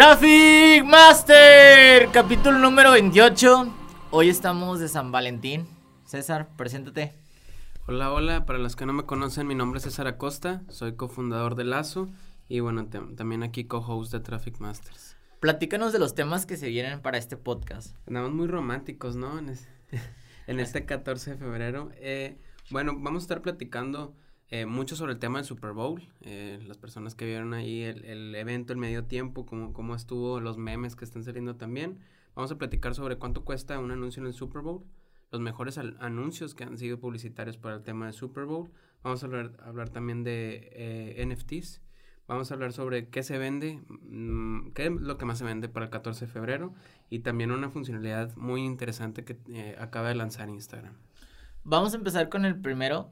Traffic Master, capítulo número 28. Hoy estamos de San Valentín. César, preséntate. Hola, hola, para los que no me conocen, mi nombre es César Acosta, soy cofundador de Lazo y bueno, también aquí co-host de Traffic Masters. Platícanos de los temas que se vienen para este podcast. Andamos muy románticos, ¿no? En, en este 14 de febrero. Eh, bueno, vamos a estar platicando eh, mucho sobre el tema del Super Bowl. Eh, las personas que vieron ahí el, evento, el medio tiempo, cómo, cómo estuvo, los memes que están saliendo también. Vamos a platicar sobre cuánto cuesta un anuncio en el Super Bowl, los mejores anuncios que han sido publicitarios para el tema del Super Bowl. Vamos a hablar, hablar también de eh, NFTs. Vamos a hablar sobre qué se vende, mmm, qué es lo que más se vende para el 14 de febrero y también una funcionalidad muy interesante que eh, acaba de lanzar Instagram. Vamos a empezar con el primero.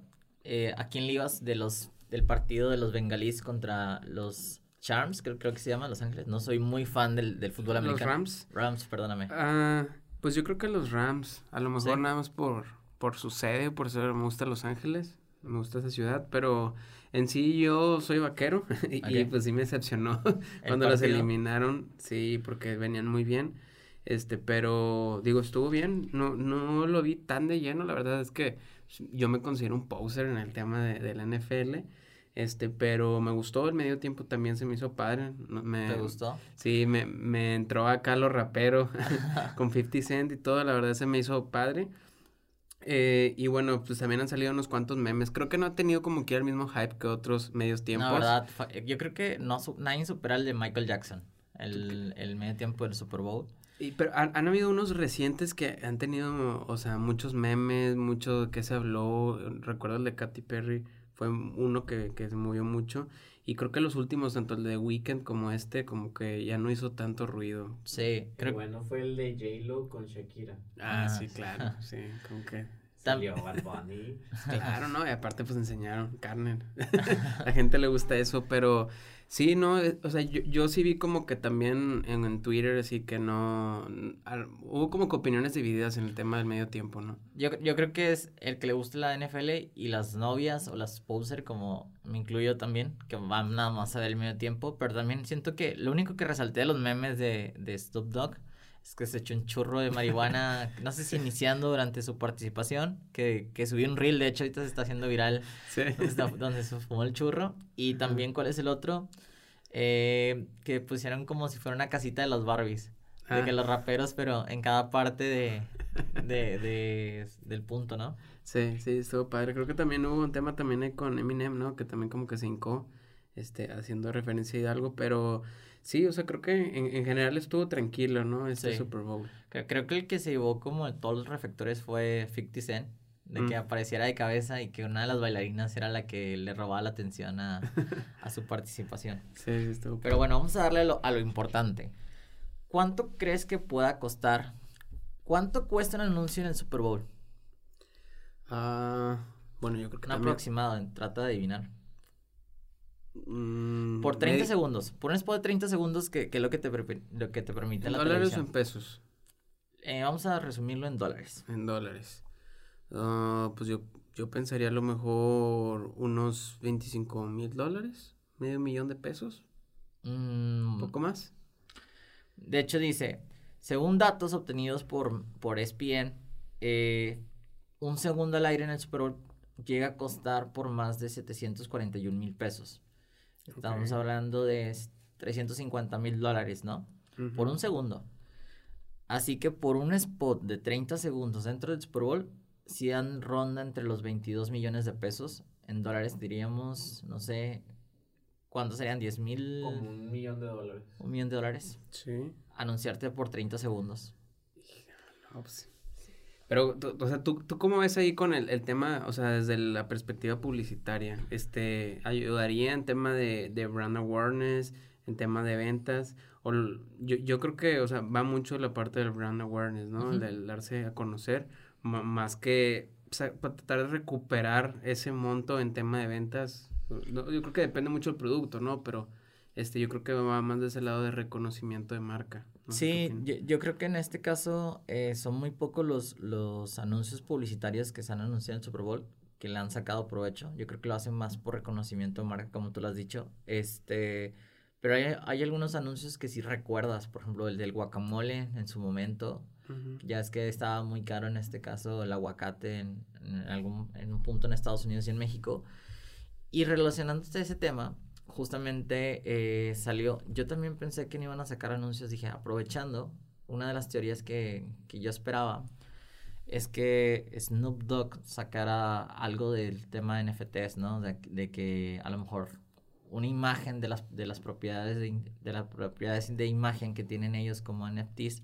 Eh, ¿A quién le ibas de los, del partido de los bengalíes contra los Charms? Creo, creo que se llama Los Ángeles. No soy muy fan del, del fútbol americano. ¿Los Rams? Rams, perdóname. Ah, pues yo creo que los Rams. A lo mejor nada más por, por su sede, por ser me gusta Los Ángeles. Me gusta esa ciudad, pero en sí yo soy vaquero y, pues sí me decepcionó cuando los eliminaron, sí, porque venían muy bien. Este, pero digo, estuvo bien, no, no lo vi tan de lleno, la verdad es que yo me considero un poser en el tema de, de la NFL. Este, pero me gustó, el medio tiempo también se me hizo padre. Me, ¿Te gustó? Sí, me, me entró acá lo rapero con 50 Cent y todo, la verdad se me hizo padre. Eh, y bueno, pues también han salido unos cuantos memes. Creo que no ha tenido como que el mismo hype que otros medios tiempos. La verdad, yo creo que no, nadie supera el de Michael Jackson, el, el medio tiempo del Super Bowl. Y, pero han, han, habido unos recientes que han tenido, o sea, muchos memes, mucho que se habló. Recuerdo el de Katy Perry, fue uno que, que se movió mucho. Y creo que los últimos, tanto el de Weekend como este, como que ya no hizo tanto ruido. Sí. Creo... bueno fue el de J-Lo con Shakira. Ah, ah sí, claro, sí, como que... Salió Bad Bunny. Claro, ¿no? Y aparte pues enseñaron carne. La gente le gusta eso, pero Sí, no, eh, o sea, yo, yo sí vi como que también en, en Twitter, así que no, hubo como que opiniones divididas en el tema del medio tiempo, ¿no? Yo, yo creo que es el que le gusta la NFL y las novias o las poser, como me incluyo también, que van nada más a ver el medio tiempo, pero también siento que lo único que resalté de los memes de, de Stop Dog es que se echó un churro de marihuana, no sé si iniciando durante su participación, que, que subió un reel, de hecho ahorita se está haciendo viral, sí. donde, se fumó el churro. Y también, ¿cuál es el otro? Eh, que pusieron como si fuera una casita de los Barbies. De que ah. los raperos, pero en cada parte de, de, de, del punto, ¿no? Sí, sí, estuvo padre. Creo que también hubo un tema también con Eminem, ¿no? Que también como que se hincó, este, haciendo referencia a algo, pero Sí, o sea, creo que en, en general estuvo tranquilo, ¿no? Este Super Bowl. Creo, que el que se llevó como todos los reflectores fue 50 Cent, de que mm. apareciera de cabeza y que una de las bailarinas era la que le robaba la atención a, a su participación. Sí, sí, estuvo. Pero bueno, vamos a darle lo, a lo importante. ¿Cuánto crees que pueda costar? ¿Cuánto cuesta un anuncio en el Super Bowl? Ah, bueno, yo creo que Un aproximado, trata de adivinar. Mm, por 30 segundos. Por un spot de 30 segundos que, que es lo que te, lo que te permite ¿En la dólares o en pesos? Eh, vamos a resumirlo en dólares. En dólares. Uh, pues yo, yo pensaría a lo mejor unos 25 mil dólares. Medio millón de pesos. Mm. ¿Un poco más? De hecho dice, según datos obtenidos por, por ESPN, eh, un segundo al aire en el Super Bowl llega a costar por más de 741 mil pesos. Estamos hablando de 350 mil dólares, ¿no? Por un segundo. Así que por un spot de 30 segundos dentro del Super Bowl, si dan ronda entre los 22 millones de pesos. En dólares diríamos, no sé, ¿cuántos serían? ¿10 mil? Como un millón de dólares. Un millón de dólares. Sí. Anunciarte por 30 segundos. No, pues pero, o sea, ¿tú, ¿tú cómo ves ahí con el, el, tema, o sea, desde la perspectiva publicitaria? Este, ¿ayudaría en tema de, de brand awareness, en tema de ventas? O yo, yo creo que, o sea, va mucho la parte del brand awareness, ¿no? El del darse a conocer, más que o sea, para tratar de recuperar ese monto en tema de ventas. yo creo que depende mucho del producto, ¿no? Pero este, yo creo que va más de ese lado de reconocimiento de marca. Sí, yo, yo, creo que en este caso eh, son muy pocos los, los anuncios publicitarios que se han anunciado en Super Bowl que le han sacado provecho. Yo creo que lo hacen más por reconocimiento de marca, como tú lo has dicho. Este, Pero hay, hay algunos anuncios que sí recuerdas, por ejemplo, el del guacamole en su momento. Ya es que estaba muy caro en este caso el aguacate en, en algún en un punto en Estados Unidos y en México. Y relacionándose a ese tema, justamente eh, salió. Yo también pensé que no iban a sacar anuncios. Dije, aprovechando, una de las teorías que, que yo esperaba es que Snoop Dogg sacara algo del tema de NFTs, ¿no? De, que a lo mejor una imagen de las, de las propiedades de, de las propiedades de imagen que tienen ellos como NFTs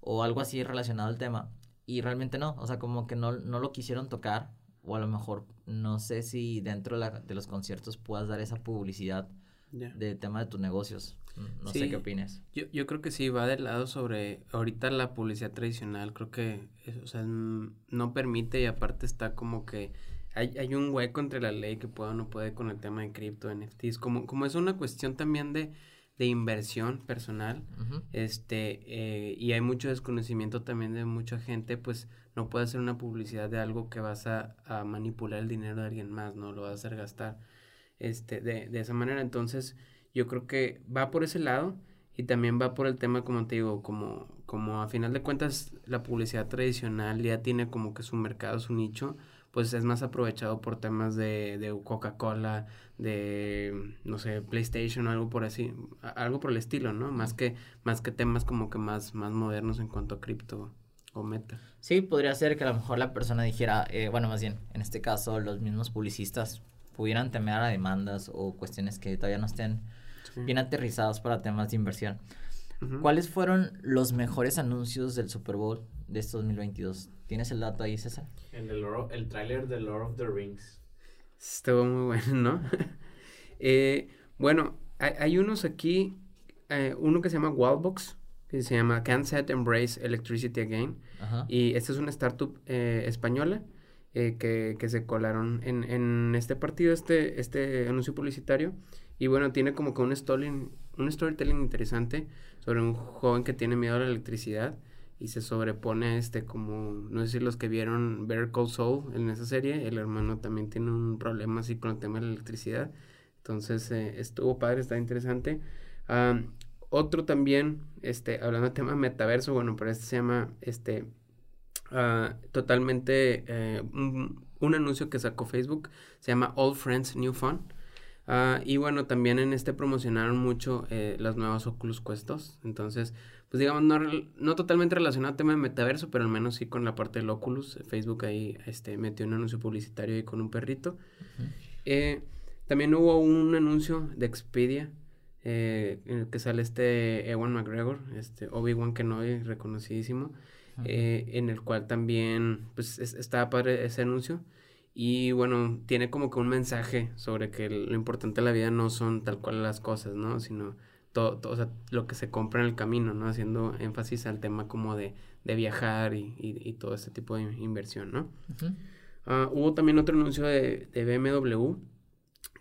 o algo así relacionado al tema. Y realmente no, o sea, como que no, no lo quisieron tocar, o a lo mejor no sé si dentro de, la- de los conciertos puedas dar esa publicidad Ya. de tema de tus negocios. No Sí. sé qué opines. Yo, yo creo que sí, va del lado sobre ahorita la publicidad tradicional, creo que es- o sea, no permite y aparte está como que hay, hay un hueco entre la ley que puede o no puede con el tema de cripto, NFTs, como, como es una cuestión también de, de inversión personal, este, eh, y hay mucho desconocimiento también de mucha gente, pues no puede hacer una publicidad de algo que vas a, a manipular el dinero de alguien más, ¿no? Lo vas a hacer gastar, este, de, de esa manera, entonces yo creo que va por ese lado y también va por el tema, como te digo, como, como a final de cuentas la publicidad tradicional ya tiene como que su mercado, su nicho, pues es más aprovechado por temas de, de Coca-Cola, de, no sé, PlayStation o algo por así, algo por el estilo, ¿no? Más que, más que temas como que más, más modernos en cuanto a cripto o meta. Sí, podría ser que a lo mejor la persona dijera, eh, bueno, más bien, en este caso, los mismos publicistas pudieran temer a demandas o cuestiones que todavía no estén Sí. bien aterrizados para temas de inversión. ¿Cuáles fueron los mejores anuncios del Super Bowl de este 2022? ¿Tienes el dato ahí, César? En el, Lord- el tráiler de Lord of the Rings. Estuvo muy bueno, ¿no? Eh, bueno, hay, hay unos aquí, eh, uno que se llama Wallbox, que se llama Can't Set Embrace Electricity Again. Ajá. Y esta es una startup eh, española eh, que, que se colaron en, en este partido, este, este anuncio publicitario. Y bueno, tiene como que un storytelling, un storytelling interesante sobre un joven que tiene miedo a la electricidad y se sobrepone a este como, no sé si los que vieron Better Call Saul en esa serie, el hermano también tiene un problema así con el tema de la electricidad. Entonces eh, estuvo padre, está interesante. Am, otro también, este, hablando de tema metaverso, bueno, pero este se llama, este, ah, totalmente, eh, un, un anuncio que sacó Facebook, se llama All Friends New Fun. Ah, y bueno, también en este promocionaron mucho eh, las nuevas Oculus Quest 2. Entonces, pues digamos, no, no totalmente relacionado al tema de metaverso, pero al menos sí con la parte del Oculus. Facebook ahí este, metió un anuncio publicitario ahí con un perrito. Eh, también hubo un anuncio de Expedia eh, en el que sale este Ewan McGregor, este Obi-Wan Kenobi, reconocidísimo, eh, en el cual también pues es- estaba padre ese anuncio y bueno, tiene como que un mensaje sobre que lo importante de la vida no son tal cual las cosas, ¿no? Sino todo, todo, o sea, lo que se compra en el camino, ¿no? Haciendo énfasis al tema como de, de viajar y, y, y todo este tipo de inversión, ¿no? Ah, hubo también otro anuncio de, de BMW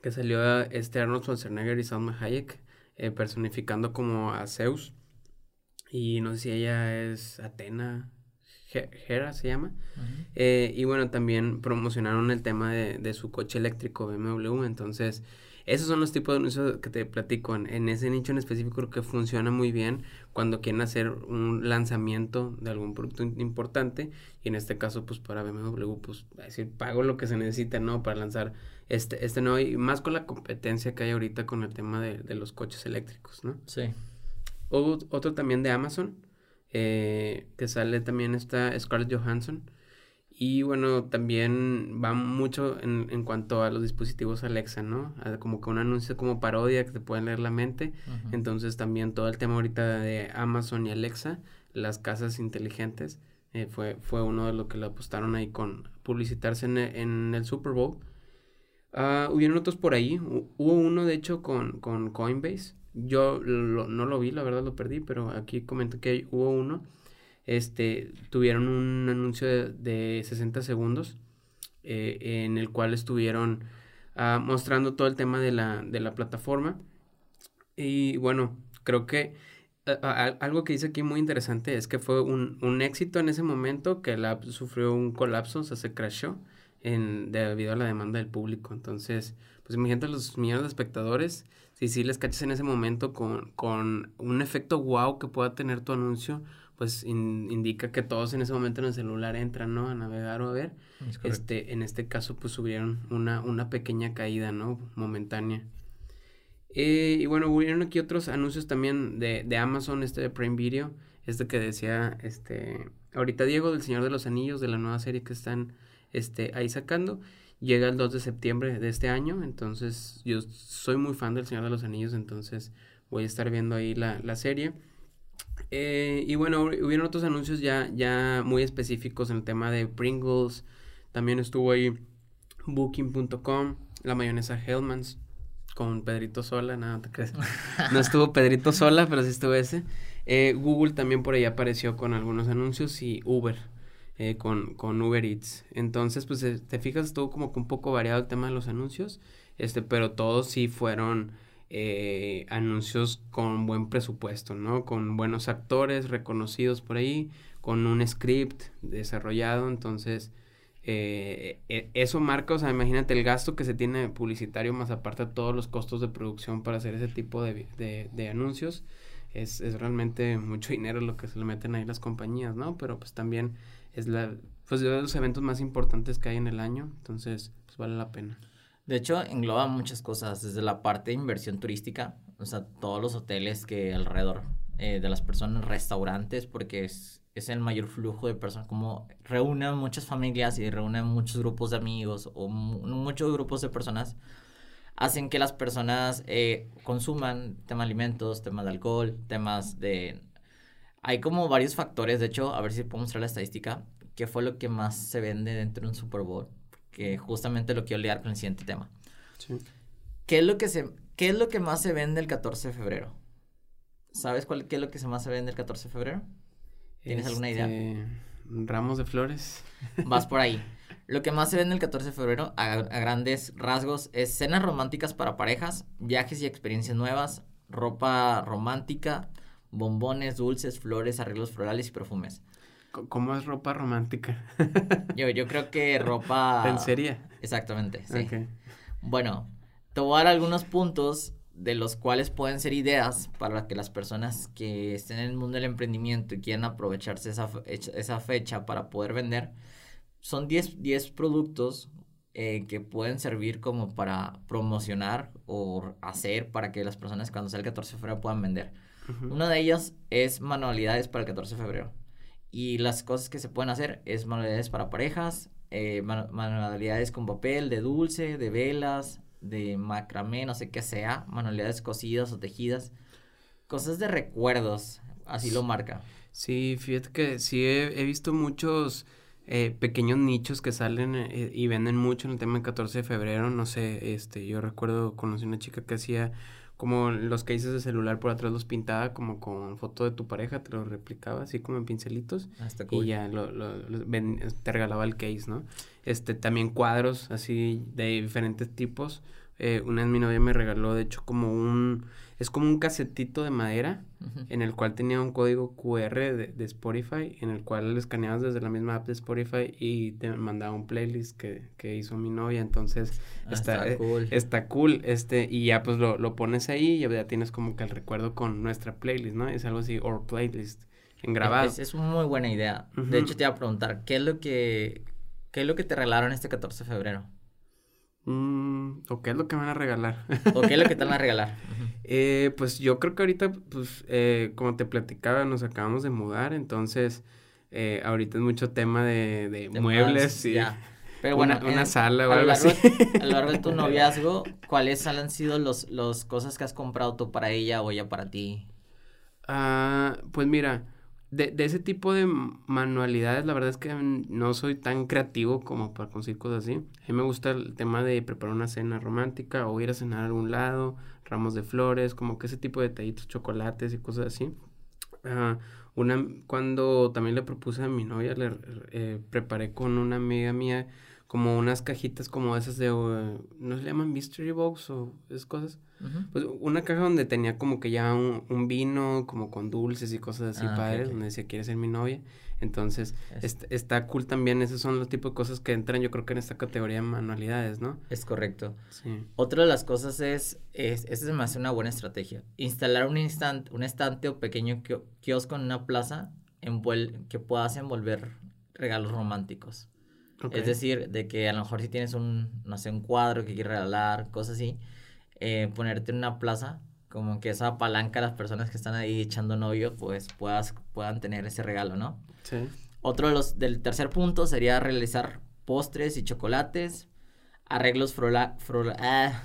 que salió a este Arnold Schwarzenegger y Salma Hayek eh, personificando como a Zeus. Y no sé si ella es Atena Hera se llama. Eh, y bueno también promocionaron el tema de, de su coche eléctrico BMW entonces esos son los tipos de anuncios que te platico. En, en ese nicho en específico creo que funciona muy bien cuando quieren hacer un lanzamiento de algún producto importante. Y en este caso pues para BMW pues a decir pago lo que se necesita no para lanzar este este nuevo. Y más con la competencia que hay ahorita con el tema de, de los coches eléctricos no Sí. Hubo otro también de Amazon eh, que sale también está Scarlett Johansson y bueno también va mucho en, en cuanto a los dispositivos Alexa no A- como que un anuncio como parodia que te pueden leer la mente. Entonces también todo el tema ahorita de Amazon y Alexa, las casas inteligentes, eh, fue, fue uno de lo que le apostaron ahí con publicitarse en el, en el Super Bowl. Ah, hubieron otros por ahí, hu- hubo uno de hecho con, con Coinbase, yo lo- no lo vi, la verdad lo perdí, pero aquí comento que hubo uno, este, tuvieron un anuncio de, de 60 segundos eh, en el cual estuvieron ah, mostrando todo el tema de la, de la plataforma. Y bueno, creo que algo que dice aquí muy interesante es que fue un, un éxito en ese momento, que la sufrió un colapso, o sea, se crashó. en, debido a la demanda del público. Entonces, pues imagínate los millones de espectadores, si sí les cachas en ese momento con, con un efecto wow que pueda tener tu anuncio, pues indica que todos en ese momento en el celular entran, ¿no? A navegar o a ver. Este, en este caso, pues subieron una, una pequeña caída, ¿no? Momentánea. Eh, y bueno, hubieron aquí otros anuncios también de, de Amazon, este de Prime Video, este que decía, este, ahorita Diego del Señor de los Anillos, de la nueva serie que están, este, ahí sacando, llega el 2 de septiembre de este año, entonces yo soy muy fan del Señor de los Anillos, entonces voy a estar viendo ahí la, la serie. Eh, y bueno, hubieron otros anuncios ya, ya muy específicos en el tema de Pringles. También estuvo ahí Booking.com, la mayonesa Hellmans con Pedrito Sola, nada, te crees. No estuvo Pedrito Sola, pero sí estuvo ese. Eh, Google también por ahí apareció con algunos anuncios y Uber. Eh, con, con Uber Eats. Entonces, pues te fijas, estuvo como que un poco variado el tema de los anuncios, este, pero todos sí fueron eh, anuncios con buen presupuesto, ¿no? Con buenos actores reconocidos por ahí, con un script desarrollado, entonces eh, e, eso marca, o sea, imagínate el gasto que se tiene publicitario más aparte de todos los costos de producción para hacer ese tipo de, de, anuncios. Es, es, realmente mucho dinero lo que se le meten ahí las compañías, ¿no? Pero pues también es la, pues de los eventos más importantes que hay en el año, entonces pues vale la pena. De hecho, engloba muchas cosas, desde la parte de inversión turística, o sea, todos los hoteles que alrededor eh, de las personas, restaurantes, porque es, el mayor flujo de personas, como reúnen muchas familias y reúnen muchos grupos de amigos o muchos grupos de personas, hacen que las personas eh, consuman temas de alimentos, temas de alcohol, temas de... Hay como varios factores, de hecho, a ver si puedo mostrar la estadística, qué fue lo que más se vende dentro de un Super Bowl que justamente lo quiero liar con el siguiente tema. ¿Qué es lo que se qué es lo que más se vende el 14 de febrero? ¿Sabes cuál qué es lo que más se vende el 14 de febrero? ¿Tienes alguna idea? Este, ramos de flores. Vas por ahí. Lo que más se vende el 14 de febrero, a, a, grandes rasgos, es cenas románticas para parejas, viajes y experiencias nuevas, ropa romántica, bombones, dulces, flores, arreglos florales y perfumes. ¿Cómo es ropa romántica? yo, yo creo que ropa... ¿En serie? Exactamente, sí. Bueno, te voy a dar algunos puntos de los cuales pueden ser ideas para que las personas que estén en el mundo del emprendimiento y quieran aprovecharse esa, esa fecha para poder vender. Son 10, 10 productos eh, que pueden servir como para promocionar o hacer para que las personas cuando sea el 14 de febrero puedan vender. Una de ellas es manualidades para el 14 de febrero. Y las cosas que se pueden hacer es manualidades para parejas, eh, manualidades con papel, de dulce, de velas, de macramé, no sé qué sea, manualidades cosidas o tejidas, cosas de recuerdos, así lo marca. Sí, fíjate que sí he, visto muchos eh, pequeños nichos que salen eh, y venden mucho en el tema del 14 de febrero, no sé, este, yo recuerdo, conocí una chica que hacía como los cases de celular por atrás los pintaba como con foto de tu pareja, te lo replicaba así como en pincelitos. Ah, y ya lo, lo, te regalaba el case, ¿no? Este, también cuadros así de diferentes tipos. Eh, una vez mi novia me regaló, de hecho, como un es como un casetito de madera en el cual tenía un código QR de, Spotify, en el cual lo escaneabas desde la misma app de Spotify y te mandaba un playlist que, que hizo mi novia. Entonces ah, está, está, cool. está cool. Este, y ya pues lo, lo pones ahí y ya tienes como que el recuerdo con nuestra playlist, ¿no? Es algo así, or playlist en grabado. Es, es una muy buena idea. De hecho, te iba a preguntar, ¿qué es lo que, qué es lo que te regalaron este 14 de febrero? Mm, ¿O qué es lo que me van a regalar? ¿O qué es lo que te van a regalar? eh, pues yo creo que ahorita, pues, eh, como te platicaba, nos acabamos de mudar, entonces, eh, ahorita es mucho tema de, de, muebles y... Pero bueno, una, sala o algo así. A lo largo de tu noviazgo, ¿cuáles han sido los, los cosas que has comprado tú para ella o ella para ti? Ah, pues mira, de, de, ese tipo de manualidades, la verdad es que no soy tan creativo como para conseguir cosas así. A mí me gusta el tema de preparar una cena romántica o ir a cenar a algún lado, ramos de flores, como que ese tipo de detallitos, chocolates y cosas así. Uh, una, cuando también le propuse a mi novia, le eh, preparé con una amiga mía como unas cajitas como esas de, uh, ¿no se llaman mystery box o esas cosas? Pues una caja donde tenía como que ya un, un vino, como con dulces y cosas así Ah, padres, donde decía, ¿quieres ser mi novia? Entonces, Es- est- está cool también, esos son los tipos de cosas que entran yo creo que en esta categoría de manualidades, ¿no? Es correcto. Sí. Otra de las cosas es, es, esa se me hace una buena estrategia. Instalar un, instant, un estante o pequeño kio- kiosco en una plaza envuel- que puedas envolver regalos románticos. Es decir, de que a lo mejor si tienes un, no sé, un cuadro que quieres regalar, cosas así, eh, ponerte en una plaza, como que esa palanca a las personas que están ahí echando novio, pues puedas, puedan tener ese regalo, ¿no? Sí. Otro de los, del tercer punto sería realizar postres y chocolates, arreglos frola, frola- ah,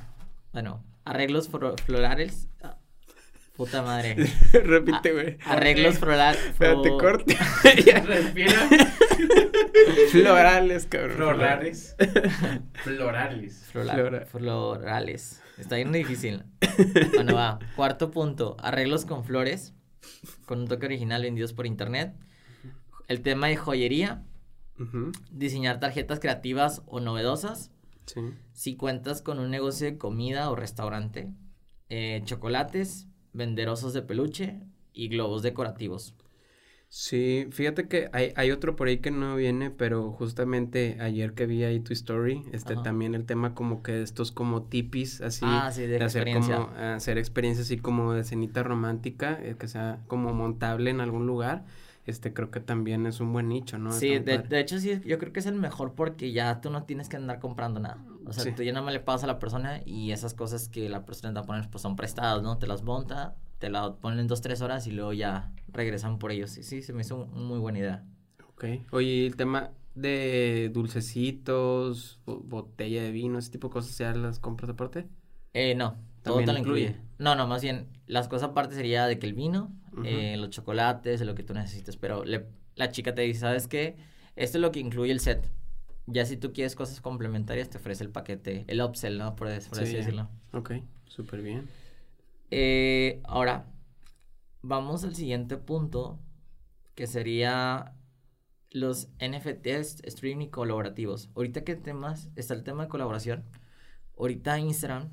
bueno, arreglos fro- florales, ah, puta madre, Repite, güey. arreglos florales, Espérate, corte. Respira. Florales, cabrón. Florales. Florales. Flora- florales, está bien difícil. Bueno, va, cuarto punto, arreglos con flores, con un toque original vendidos por internet, el tema de joyería, diseñar tarjetas creativas o novedosas, Sí. Si cuentas con un negocio de comida o restaurante, eh, chocolates, vender osos de peluche y globos decorativos. Sí, fíjate que hay, hay otro por ahí que no viene, pero justamente ayer que vi ahí tu story, este Ajá. también el tema como que estos como tipis así ah, sí, de, hacer como hacer experiencias así como de cenita romántica, eh, que sea como montable en algún lugar. Este creo que también es un buen nicho, ¿no? Sí, de, de hecho sí, yo creo que es el mejor porque ya tú no tienes que andar comprando nada. O sea, Sí. tú ya nada más le pagas a la persona y esas cosas que la persona te va a poner pues son prestadas, ¿no? Te las monta, te las ponen en dos, tres horas y luego ya regresan por ellos. Sí, sí, se me hizo una muy buena idea. Ok. Oye, ¿y el tema de dulcecitos, bo- botella de vino, ese tipo de cosas, ¿ya las compras aparte? Eh, no, todo te lo incluye. incluye. No, no, más bien, las cosas aparte sería de que el vino, eh, los chocolates, lo que tú necesites, pero le- la chica te dice, ¿sabes qué? Esto es lo que incluye el set. Ya si tú quieres cosas complementarias, te ofrece el paquete, el upsell, ¿no? Por, por así Sí. decirlo. Ok, súper bien. Eh, ahora, vamos al siguiente punto, que sería los NFTs streaming colaborativos. Ahorita que temas, está el tema de colaboración. Ahorita Instagram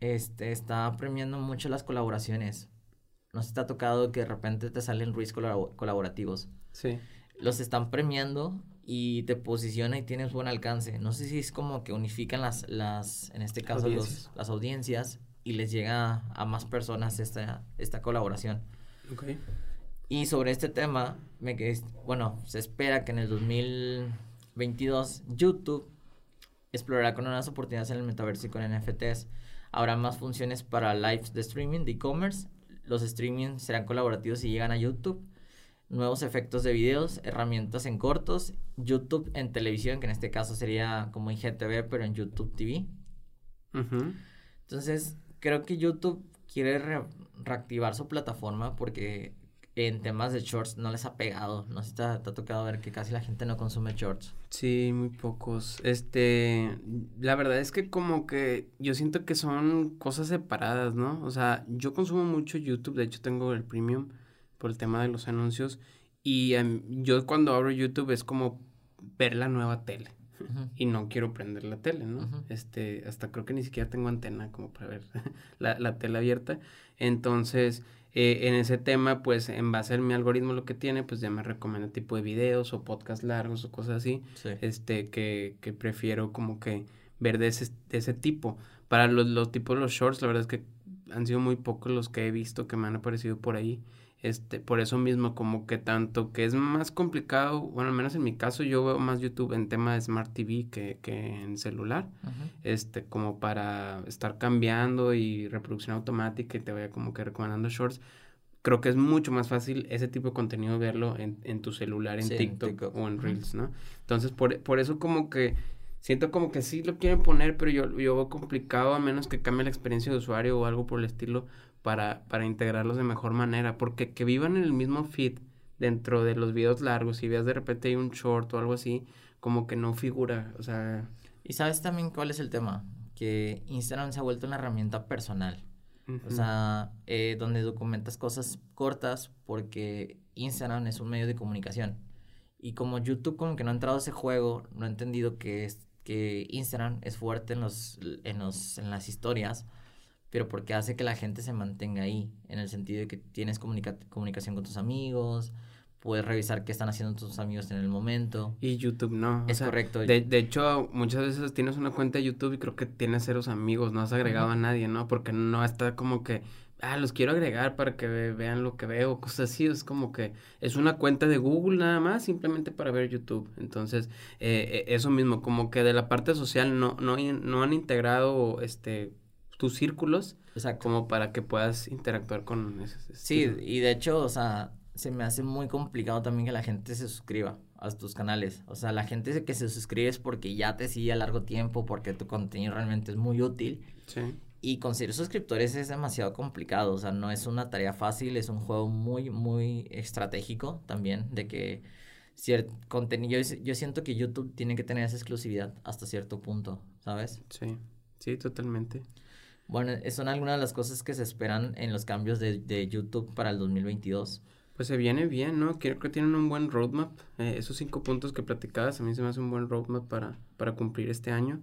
este, está premiando mucho las colaboraciones. No se te ha tocado que de repente te salen colabo- colaborativos. Sí. Los están premiando y te posiciona y tienes buen alcance. No sé si es como que unifican las, las en este caso, los- las audiencias y les llega a más personas esta, esta colaboración. Ok. Y sobre este tema, me bueno, se espera que en el 2022 YouTube explorará con nuevas oportunidades en el metaverso y con NFTs. Habrá más funciones para lives de streaming, de e-commerce. Los streaming serán colaborativos y llegan a YouTube. Nuevos efectos de videos, herramientas en cortos, YouTube en televisión, que en este caso sería como IGTV, pero en YouTube TV. Entonces, creo que YouTube quiere re- reactivar su plataforma porque en temas de shorts no les ha pegado. No sé si te ha tocado ver que casi la gente no consume shorts. Sí, muy pocos. Este, la verdad es que como que yo siento que son cosas separadas, ¿no? O sea, yo consumo mucho YouTube, de hecho tengo el premium por el tema de los anuncios y em, yo cuando abro YouTube es como ver la nueva tele Y no quiero prender la tele, ¿no? Este, hasta creo que ni siquiera tengo antena como para ver la, la tele abierta. Entonces, eh, en ese tema, pues en base a mi algoritmo lo que tiene, pues ya me recomienda tipo de videos o podcasts largos o cosas así Sí. este, que, que prefiero como que ver de ese, de ese tipo. Para los, los tipos de los shorts, la verdad es que han sido muy pocos los que he visto que me han aparecido por ahí. Este, por eso mismo, como que tanto que es más complicado, bueno, al menos en mi caso, yo veo más YouTube en tema de Smart TV que, que en celular, Ujú. este, como para estar cambiando y reproducción automática y te vaya como que recomendando shorts. Creo que es mucho más fácil ese tipo de contenido verlo en, en tu celular, en Sí, en TikTok, TikTok. o en. Reels, ¿no? Entonces, por, por eso como que siento como que sí lo quieren poner, pero yo, yo veo complicado a menos que cambie la experiencia de usuario o algo por el estilo para, para integrarlos de mejor manera, porque que vivan en el mismo feed dentro de los videos largos y veas de repente hay un short o algo así, como que no figura, o sea, Y sabes también cuál es el tema? Que Instagram se ha vuelto una herramienta personal. O sea, eh, donde documentas cosas cortas porque Instagram es un medio de comunicación. Y como YouTube como que no ha entrado a ese juego, no ha entendido que, es, que Instagram es fuerte en, los, en, los, en las historias, pero porque hace que la gente se mantenga ahí, en el sentido de que tienes comunicación con tus amigos, puedes revisar qué están haciendo tus amigos en el momento. Y YouTube no. Es correcto. De, de, hecho, muchas veces tienes una cuenta de YouTube y creo que tienes ceros amigos, no has agregado a nadie, ¿no? Porque no está como que, ah, los quiero agregar para que vean lo que veo, cosas así. Es como que es una cuenta de Google nada más, simplemente para ver YouTube. Entonces, eh, eh eso mismo, como que de la parte social no, no, no han integrado este tus círculos Exacto. como para que puedas interactuar con esos. Sí, y de hecho, o sea, se me hace muy complicado también que la gente se suscriba a tus canales. O sea, la gente que se suscribe es porque ya te sigue a largo tiempo, porque tu contenido realmente es muy útil. Sí. Y conseguir suscriptores es demasiado complicado. O sea, no es una tarea fácil, es un juego muy, muy estratégico también, de que cierto contenido, yo, yo siento que YouTube tiene que tener esa exclusividad hasta cierto punto, ¿sabes? Sí, sí, totalmente. Bueno, son algunas de las cosas que se esperan en los cambios de, de YouTube para el 2022. Pues se viene bien, ¿no? Creo que tienen un buen roadmap. Eh, esos cinco puntos que platicabas, a mí se me hace un buen roadmap para, para cumplir este año.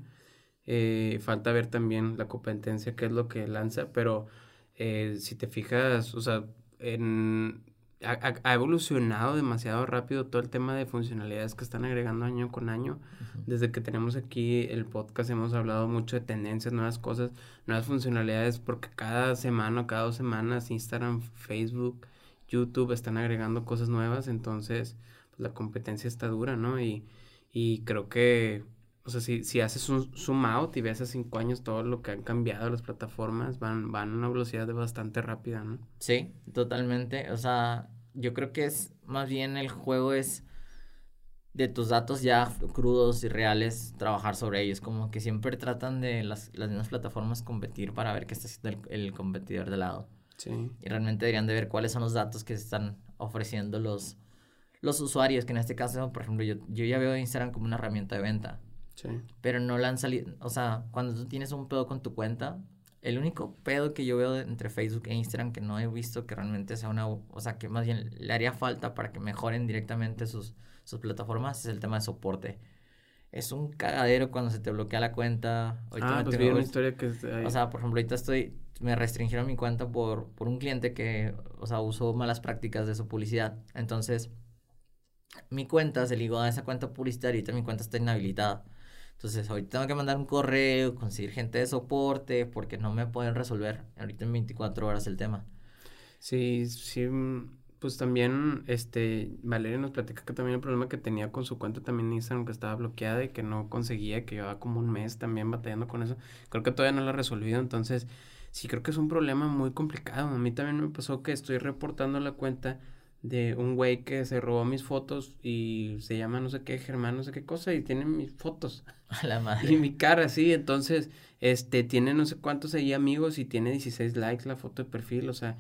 Eh, falta ver también la competencia, qué es lo que lanza, pero eh, si te fijas, o sea, en, ha, evolucionado demasiado rápido todo el tema de funcionalidades que están agregando año con año. Desde que tenemos aquí el podcast hemos hablado mucho de tendencias, nuevas cosas, nuevas funcionalidades, porque cada semana, cada dos semanas, Instagram, Facebook, YouTube están agregando cosas nuevas, entonces pues, la competencia está dura, ¿no? Y, y creo que, o sea, si, si haces un zoom out y ves a cinco años todo lo que han cambiado las plataformas, van, van a una velocidad de bastante rápida, ¿no? Sí, totalmente. O sea, yo creo que es más bien el juego es de tus datos ya crudos y reales, trabajar sobre ellos. Como que siempre tratan de las, las mismas plataformas competir para ver qué está haciendo el competidor de lado. Y realmente deberían de ver cuáles son los datos que se están ofreciendo los, los usuarios, que en este caso, por ejemplo, yo, yo ya veo Instagram como una herramienta de venta. Sí. Pero no la han salido, o sea, cuando tú tienes un pedo con tu cuenta, el único pedo que yo veo entre Facebook e Instagram que no he visto que realmente sea una, o sea, que más bien le haría falta para que mejoren directamente sus, sus plataformas es el tema de soporte. Es un cagadero cuando se te bloquea la cuenta. ah, pues vi una historia que... O sea, por ejemplo, ahorita estoy me restringieron mi cuenta por, por un cliente que, o sea, usó malas prácticas de su publicidad. Entonces, mi cuenta se ligó a esa cuenta publicitaria y ahorita mi cuenta está inhabilitada. Entonces, ahorita tengo que mandar un correo, conseguir gente de soporte, porque no me pueden resolver ahorita en 24 horas el tema. Sí, sí, pues también, este, Valeria nos platica que también el problema que tenía con su cuenta también Instagram, que estaba bloqueada y que no conseguía, que llevaba como un mes también batallando con eso. Creo que todavía no lo ha resolvido, entonces sí creo que es un problema muy complicado. A mí también me pasó que estoy reportando la cuenta de un güey que se robó mis fotos y se llama no sé qué, Germán, no sé qué cosa, y tiene mis fotos. A la madre. Y mi cara, sí, entonces, este, tiene no sé cuántos ahí amigos y tiene 16 likes la foto de perfil, o sea,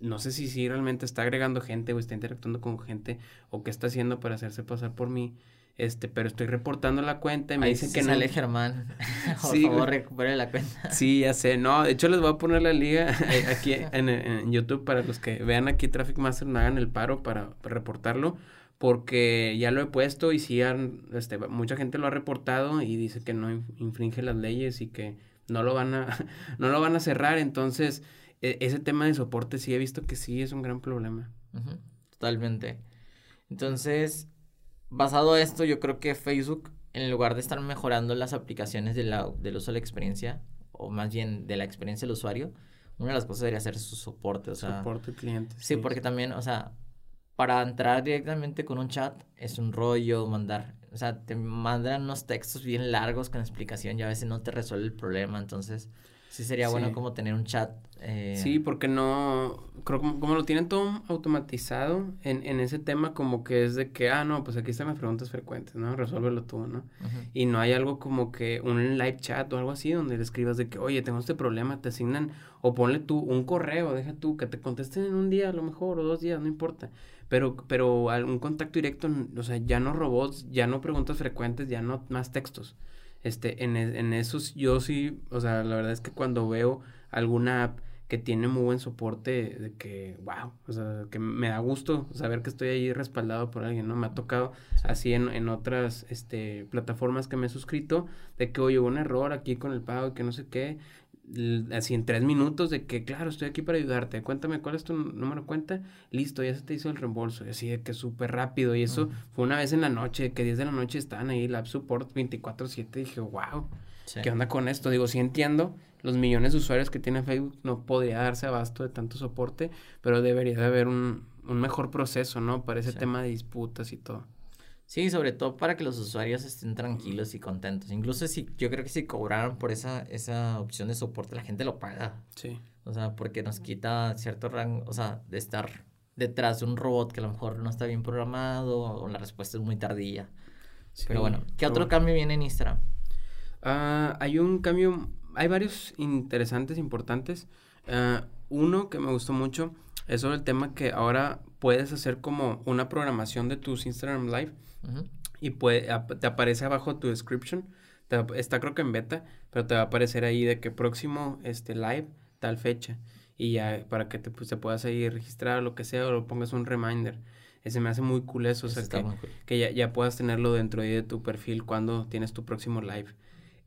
no sé si, si realmente está agregando gente o está interactuando con gente o qué está haciendo para hacerse pasar por mí. Este, pero estoy reportando la cuenta y me dicen que no. sale Germán. Por favor, recupere la cuenta. Sí, ya sé. No, de hecho les voy a poner la liga eh, aquí en, YouTube para los que vean aquí Traffic Master, me hagan el paro para, reportarlo. Porque ya lo he puesto y sí, este, mucha gente lo ha reportado y dice que no infringe las leyes y que no lo van a, no lo van a cerrar. Entonces, e, ese tema de soporte sí he visto que sí es un gran problema. Totalmente. Entonces, basado a esto, yo creo que Facebook, en lugar de estar mejorando las aplicaciones de la, del uso de la experiencia, o más bien de la experiencia del usuario, una de las cosas debería ser su soporte, o sea... Soporte cliente. Sí, porque también, o sea, para entrar directamente con un chat es un rollo, mandar, o sea, te mandan unos textos bien largos con explicación y a veces no te resuelve el problema, entonces Sí, sería bueno como tener un chat. Eh... Sí, porque no, creo como, como, lo tienen todo automatizado en, en ese tema, como que es de que, ah, no, pues aquí están las preguntas frecuentes, ¿no? Resuélvelo tú, ¿no? Y no hay algo como que un live chat o algo así donde le escribas de que, oye, tengo este problema, te asignan, o ponle tú un correo, deja tú, que te contesten en un día a lo mejor, o dos días, no importa. Pero, pero un contacto directo, o sea, ya no robots, ya no preguntas frecuentes, ya no más textos. Este, en, en esos yo sí, o sea, la verdad es que cuando veo alguna app que tiene muy buen soporte, de que, wow, o sea, que me da gusto saber que estoy ahí respaldado por alguien, ¿no? Me ha tocado así en, en otras este, plataformas que me he suscrito, de que, oye, hubo un error aquí con el pago y que no sé qué, así en tres minutos de que, claro, estoy aquí para ayudarte, cuéntame cuál es tu número de cuenta, listo, ya se te hizo el reembolso, y así de que súper rápido, y eso fue una vez en la noche, que 10 de la noche estaban ahí, Lab Support 24-7, dije, wow, ¿qué onda con esto? Digo, sí entiendo, los millones de usuarios que tiene Facebook no podría darse abasto de tanto soporte, pero debería de haber un, un mejor proceso, ¿no? Para ese tema de disputas y todo. Sí, sobre todo para que los usuarios estén tranquilos y contentos. Incluso si yo creo que si cobraran por esa, esa opción de soporte, la gente lo paga. Sí. O sea, porque nos quita cierto rango, o sea, de estar detrás de un robot que a lo mejor no está bien programado o la respuesta es muy tardía. Pero bueno, ¿qué otro cambio viene en Instagram? Ah, hay un cambio hay varios interesantes, importantes. Ah, uno que me gustó mucho es sobre el tema que ahora puedes hacer como una programación de tus Instagram Live y puede, te aparece abajo tu description. está creo que en beta, pero te va a aparecer ahí de que próximo este live, tal fecha. Y ya para que te, pues, te puedas ahí registrar o lo que sea o lo pongas un reminder. Ese me hace muy cool eso, o sea, que, que ya, ya puedas tenerlo dentro de tu perfil cuando tienes tu próximo live.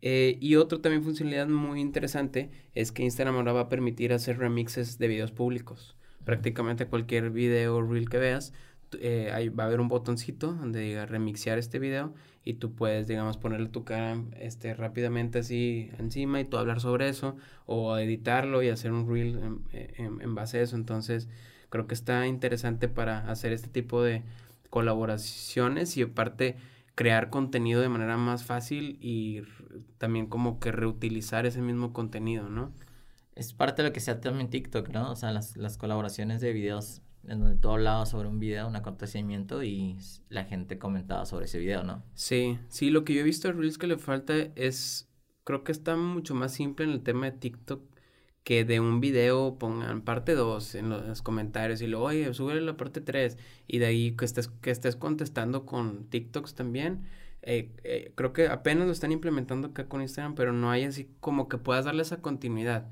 Eh, y otra también funcionalidad muy interesante es que Instagram ahora va a permitir hacer remixes de videos públicos. Prácticamente cualquier video reel que veas, eh, ahí va a haber un botoncito donde diga remixear este video y tú puedes, digamos, ponerle tu cara este, rápidamente así encima y tú hablar sobre eso o editarlo y hacer un reel en, en base a eso. Entonces, creo que está interesante para hacer este tipo de colaboraciones y aparte crear contenido de manera más fácil y también como que reutilizar ese mismo contenido, ¿no? Es parte de lo que se hace también TikTok, ¿no? O sea, las, las colaboraciones de videos en donde tú hablabas sobre un video, un acontecimiento y la gente comentaba sobre ese video, ¿no? Sí, sí, lo que yo he visto de Reels que le falta es, creo que está mucho más simple en el tema de TikTok que de un video pongan parte 2 en los comentarios y luego, oye, sube la parte 3 y de ahí que estés, que estés contestando con TikToks también. Eh, eh, creo que apenas lo están implementando acá con Instagram, pero no hay así como que puedas darle esa continuidad.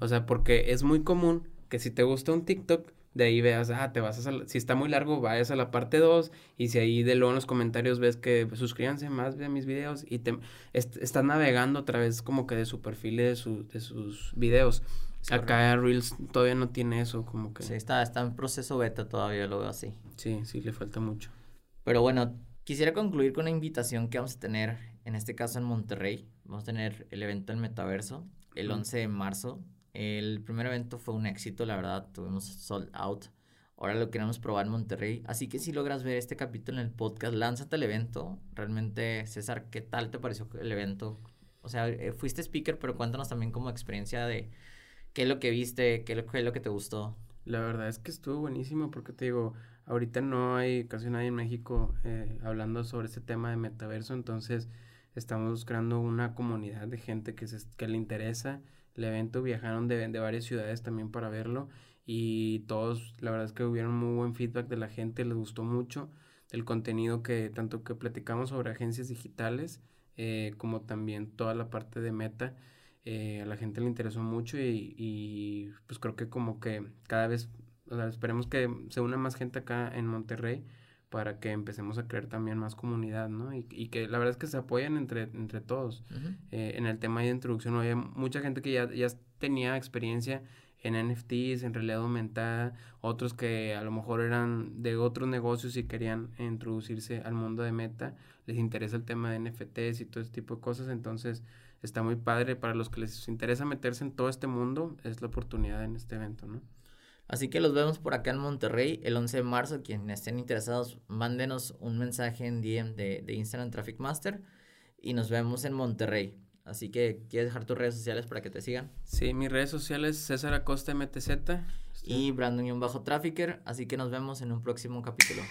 O sea, porque es muy común que si te gusta un TikTok, de ahí veas, ah, te vas a, si está muy largo, vayas a la parte 2 y si ahí de luego en los comentarios ves que suscríbanse más de mis videos y te estás navegando a través como que de su perfil y de, su, de sus videos. Acá Reels todavía no tiene eso, como que... Sí, está, está en proceso beta todavía, lo veo así. Sí, sí, le falta mucho. Pero bueno, quisiera concluir con una invitación que vamos a tener, en este caso en Monterrey. Vamos a tener el evento en Metaverso el 11 de marzo el primer evento fue un éxito, la verdad, tuvimos sold out. Ahora lo queremos probar en Monterrey. Así que si logras ver este capítulo en el podcast, lánzate al evento. Realmente, César, ¿qué tal te pareció el evento? O sea, eh, fuiste speaker, pero cuéntanos también como experiencia de qué es lo que viste, qué es lo, que te gustó. La verdad es que estuvo buenísimo porque te digo, ahorita no hay casi nadie en México eh, hablando sobre este tema de metaverso, entonces estamos creando una comunidad de gente que, se, que le interesa el evento, viajaron de, de varias ciudades también para verlo y todos, la verdad es que hubieron muy buen feedback de la gente, les gustó mucho el contenido que tanto que platicamos sobre agencias digitales eh, como también toda la parte de meta. Eh, a la gente le interesó mucho y, y, pues creo que como que cada vez, o sea, esperemos que se una más gente acá en Monterrey para que empecemos a crear también más comunidad, ¿no? Y, y que la verdad es que se apoyan entre, entre todos. Eh, en el tema de introducción había mucha gente que ya, ya tenía experiencia en NFTs, en realidad aumentada, otros que a lo mejor eran de otros negocios y querían introducirse al mundo de meta, les interesa el tema de NFTs y todo ese tipo de cosas, entonces está muy padre para los que les interesa meterse en todo este mundo, es la oportunidad en este evento, ¿no? Así que los vemos por acá en Monterrey el 11 de marzo. Quienes estén interesados, mándenos un mensaje en DM de, de Instagram Traffic Master y nos vemos en Monterrey. Así que, ¿quieres dejar tus redes sociales para que te sigan? Sí, mis redes sociales, César Acosta MTZ. Y Brandon-Trafficker. Así que nos vemos en un próximo capítulo.